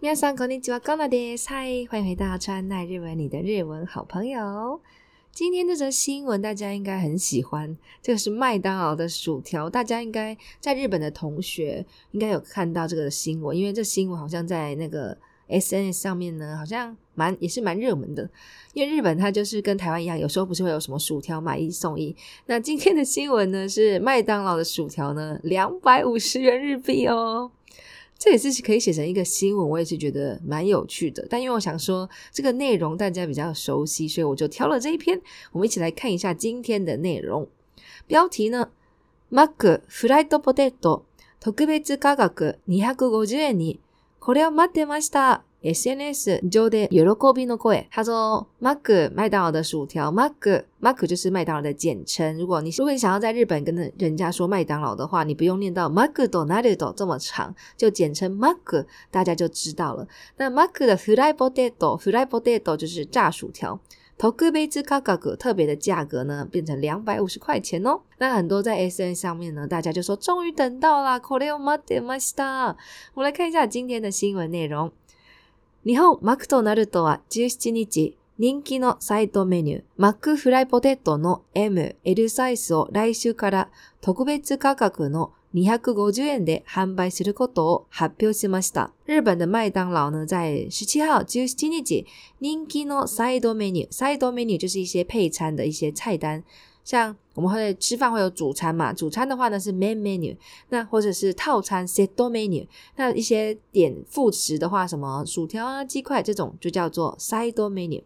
皆さんこんにちは，高娜です。嗨，欢迎回到川奈日文，你的日文好朋友。今天这则新闻大家应该很喜欢，这个是麦当劳的薯条。大家应该在日本的同学应该有看到这个新闻，因为这新闻好像在那个 SNS 上面呢，好像蛮也是蛮热门的。因为日本它就是跟台湾一样，有时候不是会有什么薯条买一送一。那今天的新闻呢是麦当劳的薯条呢两百五十元日币哦。 这也是可以写成一个新闻，我也是觉得蛮有趣的。但因为我想说这个内容大家比较熟悉，所以我就挑了这一篇。我们一起来看一下今天的内容。标题呢，マックフライドポテト特别価格250円に。これを待ってました。 SNS 上で喜びの声。他说：“マック麦当劳的薯条，マックマック就是麦当劳的简称。如果你如果你想要在日本跟人家说麦当劳的话，你不用念到マクドナルド这么长，就简称マック，大家就知道了。那マック的フライポテト，フライポテト就是炸薯条。特别価格，特别的价格呢，变成两百五十块钱哦。那很多在 SN 上面呢，大家就说终于等到啦，これを待ってました。我们来看一下今天的新闻内容。” 日本マクドナルドは17日、人気のサイドメニュー、マックフライポテトの M、L サイズを来周から特别価格の250円で贩売することを発表しました。日本的麦当劳呢，在十七号17日、人気のサイドメニュー、サイドメニュー就是一些配餐的一些菜单。像我们会吃饭会有主餐嘛，主餐的话呢是 main menu，那或者是套餐 set menu，那一些点副食的话，什么薯条啊、鸡块这种就叫做 side menu。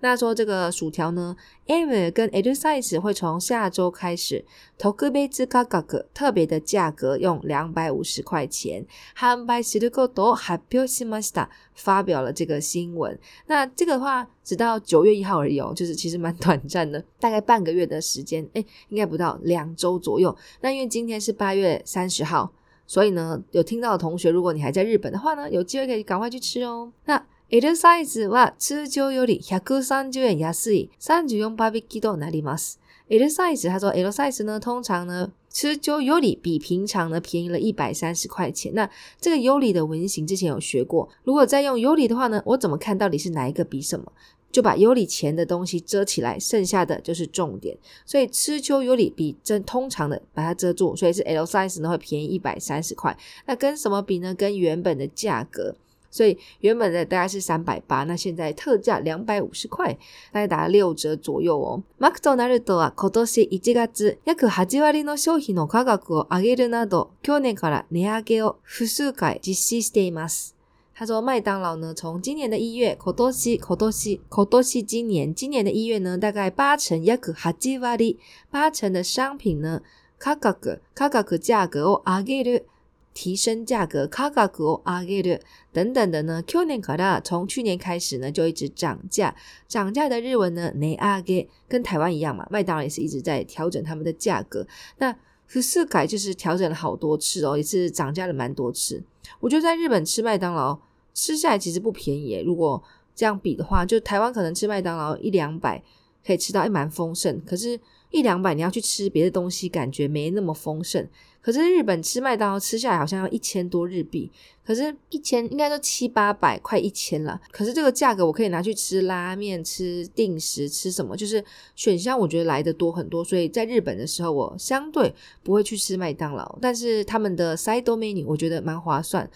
那说这个薯条呢，M 跟 L size 会从下周开始，特别価格特别的价格用两百五十块钱，贩売することを発表しました，发表了这个新闻。那这个的话，直到九月一号而已哦，就是其实蛮短暂的，大概半个月的时间，诶，应该不到两周左右。那因为今天是八月三十号，所以呢，有听到的同学，如果你还在日本的话呢，有机会可以赶快去吃哦。那 L サイズは通常より130円安い34パー引きとなります。L サイズ，他说 L サイズ呢，通常呢，通常より比平常呢便宜了一百三十块钱。那这个より的文型之前有学过，如果再用より的话呢，我怎么看到底是哪一个比什么？就把より前的东西遮起来，剩下的就是重点。所以通常より比真通常的把它遮住，所以是 L サイズ呢会便宜一百三十块。那跟什么比呢？跟原本的价格。 所以原本的大概是三百八，那现在特价两百五十块，大概打了六折左右哦。マクドナルドは今年1月、约8割の商品の价格を上げるなど、去年から値上げを复数回実施しています。他说麦当劳呢，从今年的一月、今年、今年、今年、今年、今年的一月呢，大概八成、约8割、八成的商品呢，価格、价格价格を上げる。 提升价格，価格を上げる等等的呢。去年から从去年开始呢，就一直涨价。涨价的日文呢，値上げ跟台湾一样嘛，麦当劳也是一直在调整他们的价格。那复数回就是调整了好多次哦，也是涨价了蛮多次。我觉得在日本吃麦当劳吃下来其实不便宜，如果这样比的话，就台湾可能吃麦当劳一两百 可以吃到一蛮丰盛，可是，一两百你要去吃别的东西，感觉没那么丰盛。可是日本吃麦当劳吃下来好像要一千多日币，可是一千应该都七八百，快一千了。可是这个价格我可以拿去吃拉面、吃定食、吃什么，就是选项我觉得来得多很多。所以在日本的时候，我相对不会去吃麦当劳，但是他们的 side menu 我觉得蛮划算，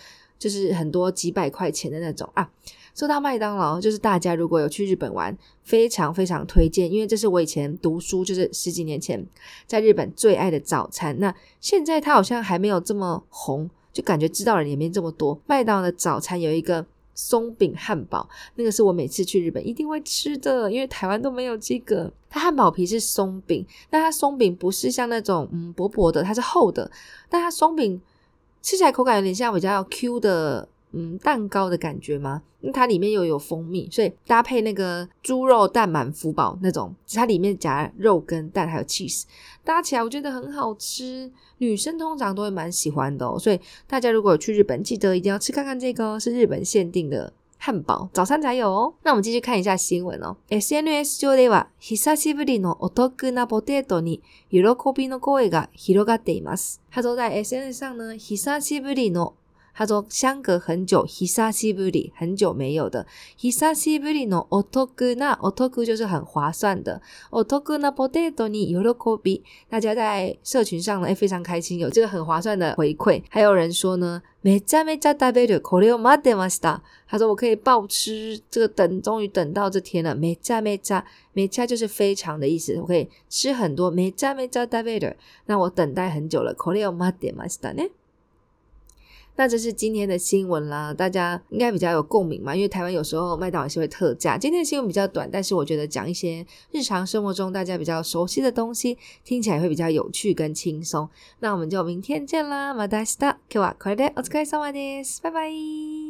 就是很多几百块钱的那种啊。说到麦当劳，就是大家如果有去日本玩，非常非常推荐，因为这是我以前读书，就是十几年前在日本最爱的早餐。那现在它好像还没有这么红，就感觉知道人也没这么多。麦当劳的早餐有一个松饼汉堡，那个是我每次去日本一定会吃的，因为台湾都没有这个。它汉堡皮是松饼，但它松饼不是像那种嗯薄薄的，它是厚的，但它松饼吃起来口感有点像比较 Q 的。嗯，蛋糕的感觉吗？因为它里面又有蜂蜜，所以搭配那个猪肉蛋满福宝那种，它里面夹肉跟蛋还有 cheese，搭起来我觉得很好吃。女生通常都会蛮喜欢的哦，所以大家如果有去日本，记得一定要吃看看这个，是日本限定的汉堡，早餐才有哦。那我们继续看一下新闻哦。SNS 上では久しぶりのお得なポテトに喜びの声が広がっています。他说在 SNS 上呢，久しぶりの 他说相隔很久，久しぶり很久没有的。久しぶりのお得なお得就是很划算的。お得なポテトに喜び，大家在社群上呢，诶非常开心，有这个很划算的回馈。还有人说呢，めちゃめちゃ食べるこれを待ってました。他说我可以暴吃，这个等终于等到这天了。めちゃめちゃめちゃ就是非常的意思，我可以吃很多。めちゃめちゃ食べる，那我等待很久了。これを待ってましたね。 那这是今天的新闻啦，大家应该比较有共鸣嘛，因为台湾有时候麦当劳也是会特价。今天的新闻比较短，但是我觉得讲一些日常生活中大家比较熟悉的东西，听起来会比较有趣跟轻松。那我们就明天见啦，また明日。今日はこれでお疲れ様です。拜拜。